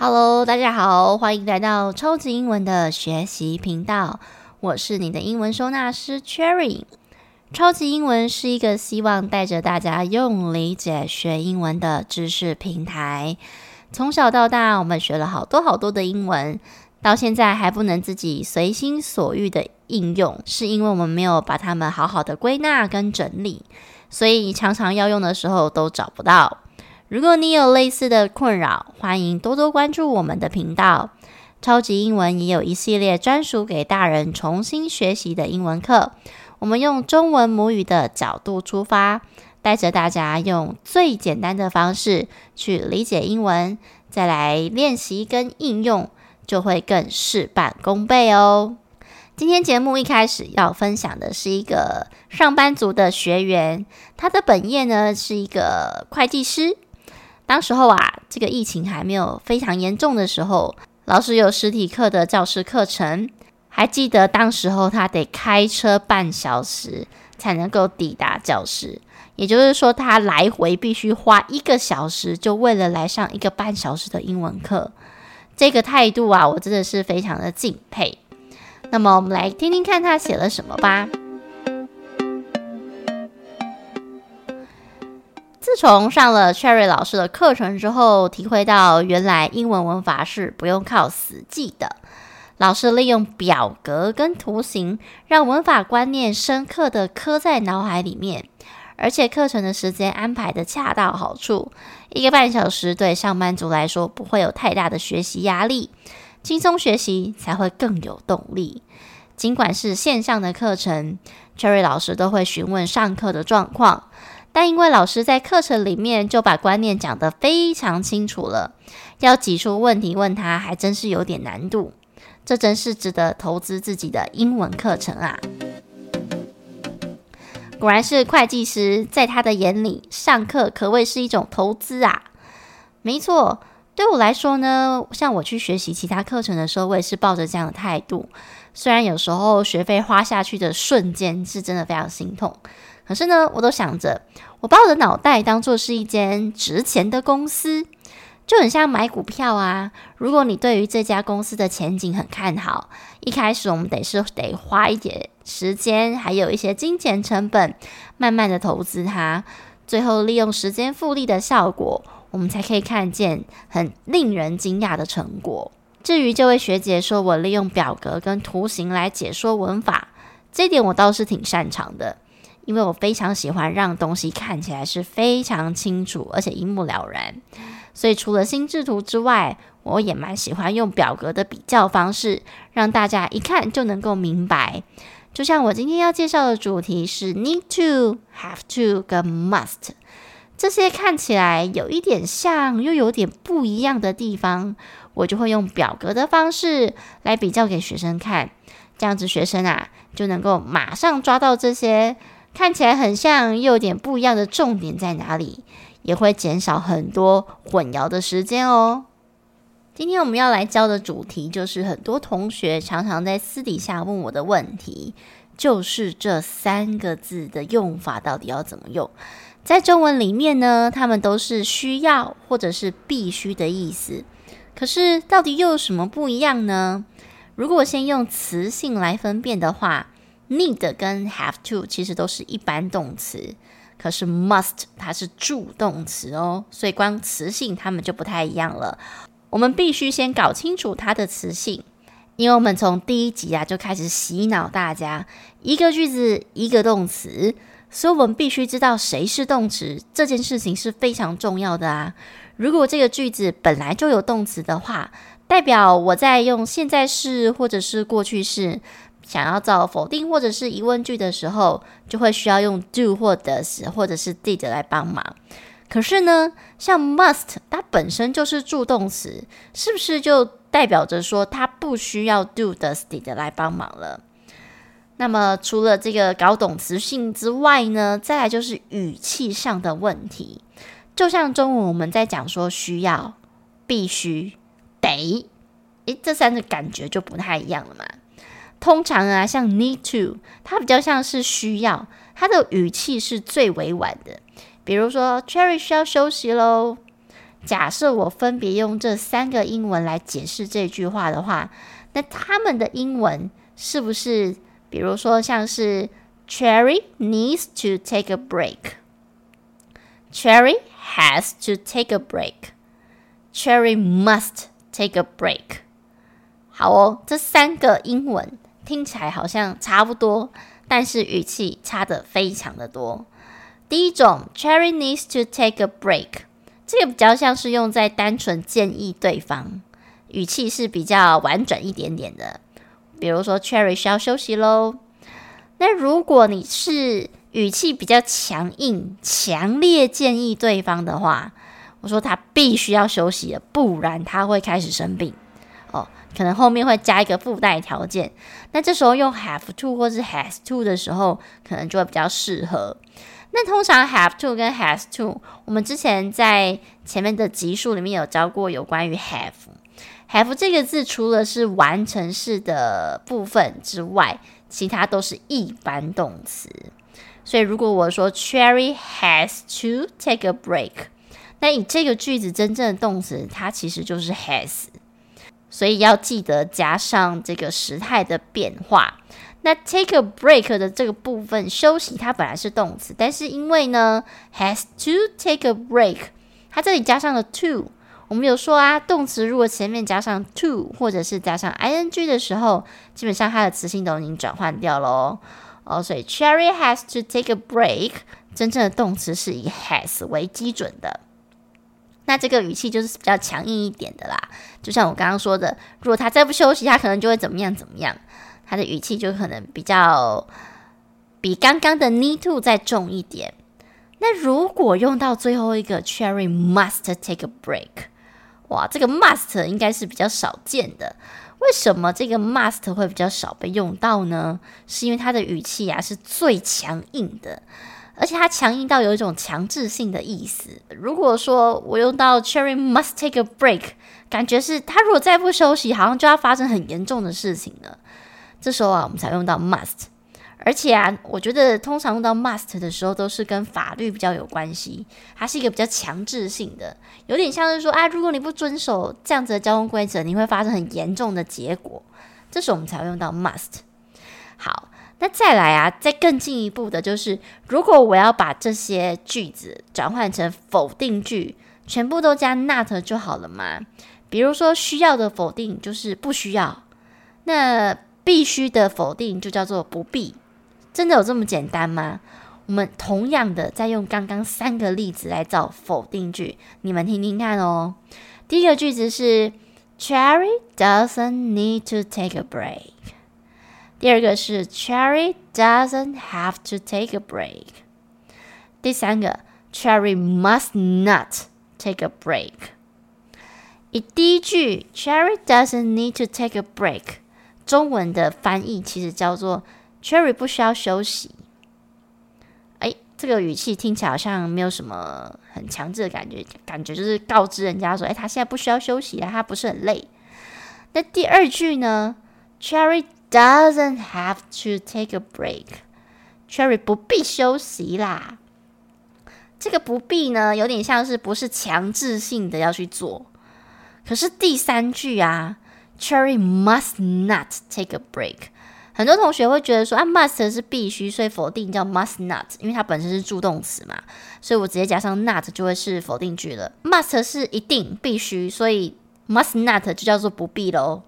Hello，大家好，欢迎来到超级英文的学习频道。我是你的英文收纳师 Cherry。超级英文是一个希望带着大家用理解学英文的知识平台。从小到大，我们学了好多好多的英文，到现在还不能自己随心所欲的应用，是因为我们没有把它们好好的归纳跟整理，所以常常要用的时候都找不到。如果你有类似的困扰，欢迎多多关注我们的频道。超级英文也有一系列专属给大人重新学习的英文课。我们用中文母语的角度出发，带着大家用最简单的方式去理解英文，再来练习跟应用，就会更事半功倍哦。今天节目一开始要分享的是一个上班族的学员，他的本业呢是一个会计师。当时候啊，这个疫情还没有非常严重的时候，老师有实体课的教师课程。还记得当时候他得开车半小时才能够抵达教室，也就是说他来回必须花一个小时，就为了来上一个半小时的英文课。这个态度啊，我真的是非常的敬佩。那么我们来听听看他写了什么吧。从上了 Cherry 老师的课程之后，体会到原来英文文法是不用靠死记的。老师利用表格跟图形，让文法观念深刻的刻在脑海里面。而且课程的时间安排的恰到好处，一个半小时对上班族来说不会有太大的学习压力，轻松学习才会更有动力。尽管是线上的课程，Cherry 老师都会询问上课的状况。但因为老师在课程里面就把观念讲得非常清楚了，要挤出问题问他还真是有点难度。这真是值得投资自己的英文课程啊！果然是会计师，在他的眼里，上课可谓是一种投资啊。没错，对我来说呢，像我去学习其他课程的时候，我也是抱着这样的态度。虽然有时候学费花下去的瞬间是真的非常心痛。可是呢，我都想着，我把我的脑袋当作是一间值钱的公司，就很像买股票啊。如果你对于这家公司的前景很看好，一开始我们得是得花一点时间，还有一些金钱成本，慢慢的投资它，最后利用时间复利的效果，我们才可以看见很令人惊讶的成果。至于这位学姐说我利用表格跟图形来解说文法，这点我倒是挺擅长的。因为我非常喜欢让东西看起来是非常清楚，而且一目了然，所以除了心智图之外，我也蛮喜欢用表格的比较方式，让大家一看就能够明白。就像我今天要介绍的主题是 need to、have to 跟 must，这些看起来有一点像又有点不一样的地方，我就会用表格的方式来比较给学生看，这样子学生啊就能够马上抓到这些。看起来很像又有点不一样的重点在哪里，也会减少很多混淆的时间哦。今天我们要来教的主题就是很多同学常常在私底下问我的问题，就是这三个字的用法到底要怎么用？在中文里面呢，他们都是需要或者是必须的意思，可是到底又有什么不一样呢？如果先用词性来分辨的话，Need 跟 have to 其实都是一般动词，可是 must 它是助动词哦，所以光词性它们就不太一样了。我们必须先搞清楚它的词性，因为我们从第一集啊就开始洗脑大家，一个句子一个动词，所以我们必须知道谁是动词，这件事情是非常重要的啊。如果这个句子本来就有动词的话，代表我在用现在式或者是过去式。想要造否定或者是疑问句的时候，就会需要用 do 或 does 或者是 did 来帮忙。可是呢，像 must 它本身就是助动词，是不是就代表着说它不需要 do does did 来帮忙了？那么除了这个搞懂词性之外呢，再来就是语气上的问题。就像中文我们在讲说需要、必须、得，诶，这三个感觉就不太一样了嘛。通常啊，像 need to，它比较像是需要，它的语气是最委婉的。比如说，Cherry 需要休息喽，假设我分别用这三个英文来解释这句话的话，那他们的英文是不是，比如说像是 Cherry needs to take a break，Cherry has to take a break，Cherry must take a break。好哦，这三个英文听起来好像差不多，但是语气差得非常的多。第一种，Cherry needs to take a break，这个比较像是用在单纯建议对方，语气是比较婉转一点点的。比如说，Cherry 需要休息喽。那如果你是语气比较强硬、强烈建议对方的话，我说他必须要休息了，不然他会开始生病。可能后面会加一个附带条件，那这时候用 have to 或是 has to 的时候，可能就会比较适合。那通常 have to 跟 has to，我们之前在前面的集数里面有教过有关于 have，have 这个字除了是完成式的部分之外，其他都是一般动词。所以如果我说 Cherry has to take a break，那以这个句子真正的动词，它其实就是 has。所以要记得加上这个时态的变化。那 take a break 的这个部分休息，它本来是动词，但是因为呢 has to take a break，它这里加上了 to。我们有说啊，动词如果前面加上 to 或者是加上 ing 的时候，基本上它的词性都已经转换掉喽。哦，所以 Cherry has to take a break，真正的动词是以 has 为基准的。那这个语气就是比较强硬一点的啦，就像我刚刚说的，如果他再不休息，他可能就会怎么样怎么样，他的语气就可能比较比刚刚的 need to 再重一点。那如果用到最后一个 Cherry must take a break，哇，这个 must 应该是比较少见的。为什么这个 must 会比较少被用到呢？是因为它的语气啊是最强硬的。而且它强硬到有一种强制性的意思。如果说我用到 Cherry must take a break，感觉是他如果再不休息，好像就要发生很严重的事情了。这时候啊，我们才用到 must。而且啊，我觉得通常用到 must 的时候，都是跟法律比较有关系。它是一个比较强制性的，有点像是说啊，如果你不遵守这样子的交通规则，你会发生很严重的结果。这时候我们才会用到 must。好。那再来啊，再更进一步的就是，如果我要把这些句子转换成否定句，全部都加 not 就好了嘛？比如说需要的否定就是不需要，那必须的否定就叫做不必。真的有这么简单吗？我们同样的再用刚刚三个例子来造否定句，你们听听看哦。第一个句子是 Cherry doesn't need to take a break。第二个是 Cherry doesn't have to take a break。第三个 Cherry must not take a break。以第一句 Cherry doesn't need to take a break，中文的翻译其实叫做 Cherry 不需要休息。哎，这个语气听起来好像没有什么很强制的感觉，感觉就是告知人家说，哎，他现在不需要休息啊，他不是很累。那第二句呢？Cherry Doesn't have to take a break. Cherry 不必休息啦。这个不必呢，有点像是不是强制性的要去做。可是第三句啊，Cherry must not take a break。很多同学会觉得说啊，must 是必须，所以否定叫 must not，因为它本身是助动词嘛，所以我直接加上 not 就会是否定句了。must 是一定必须，所以 must not 就叫做不必喽。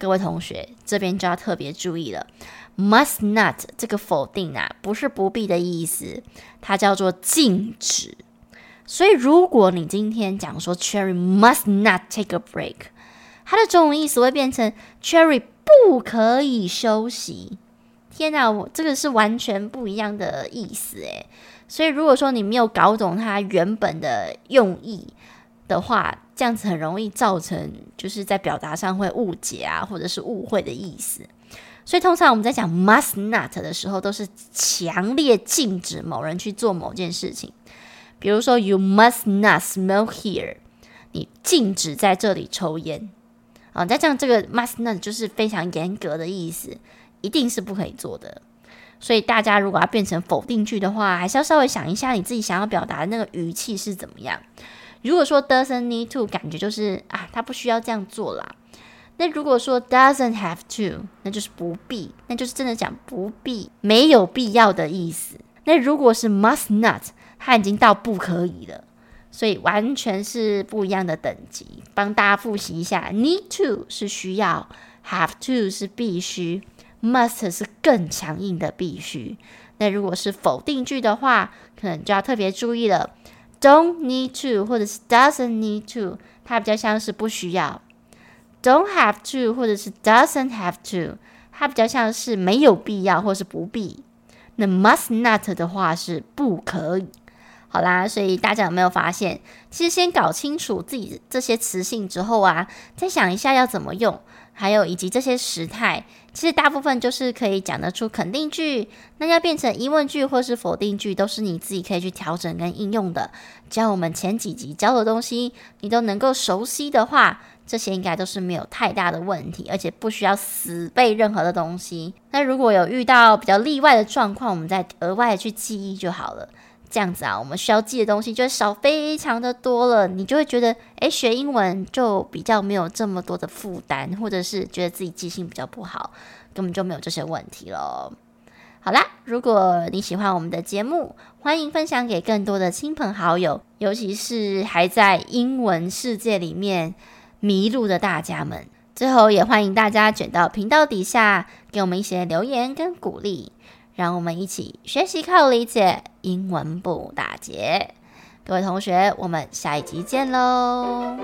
各位同学，这边就要特别注意了。Must not 这个否定啊，不是不必的意思，它叫做禁止。所以，如果你今天讲说 Cherry must not take a break，它的中文意思会变成 Cherry 不可以休息。天哪，我这个是完全不一样的意思诶。所以，如果说你没有搞懂它原本的用意的话，这样子很容易造成，就是在表达上会误解啊，或者是误会的意思。所以通常我们在讲 must not 的时候，都是强烈禁止某人去做某件事情。比如说，you must not smoke here，你禁止在这里抽烟啊。再这样这个 must not 就是非常严格的意思，一定是不可以做的。所以大家如果要变成否定句的话，还是要稍微想一下你自己想要表达的那个语气是怎么样。如果说 doesn't need to，感觉就是啊，他不需要这样做啦。那如果说 doesn't have to，那就是不必，那就是真的讲不必，没有必要的意思。那如果是 must not，它已经到不可以了，所以完全是不一样的等级。帮大家复习一下，need to 是需要，have to 是必须，must 是更强硬的必须。那如果是否定句的话，可能就要特别注意了。Don't need to，或者是 doesn't need to，它比较像是不需要。Don't have to，或者是 doesn't have to，它比较像是没有必要或是不必。那 must not 的话是不可以。好啦，所以大家有没有发现，其实先搞清楚自己这些词性之后啊，再想一下要怎么用。还有以及这些时态，其实大部分就是可以讲得出肯定句，那要变成疑问句或是否定句，都是你自己可以去调整跟应用的。只要我们前几集教的东西，你都能够熟悉的话，这些应该都是没有太大的问题，而且不需要死背任何的东西。那如果有遇到比较例外的状况，我们再额外的去记忆就好了。这样子啊，我们需要记的东西就会少非常的多了，你就会觉得，诶，学英文就比较没有这么多的负担，或者是觉得自己记性比较不好，根本就没有这些问题了。好啦，如果你喜欢我们的节目，欢迎分享给更多的亲朋好友，尤其是还在英文世界里面迷路的大家们。最后，也欢迎大家卷到频道底下，给我们一些留言跟鼓励。让我们一起学习靠理解，英文不打结。各位同学，我们下一集见喽！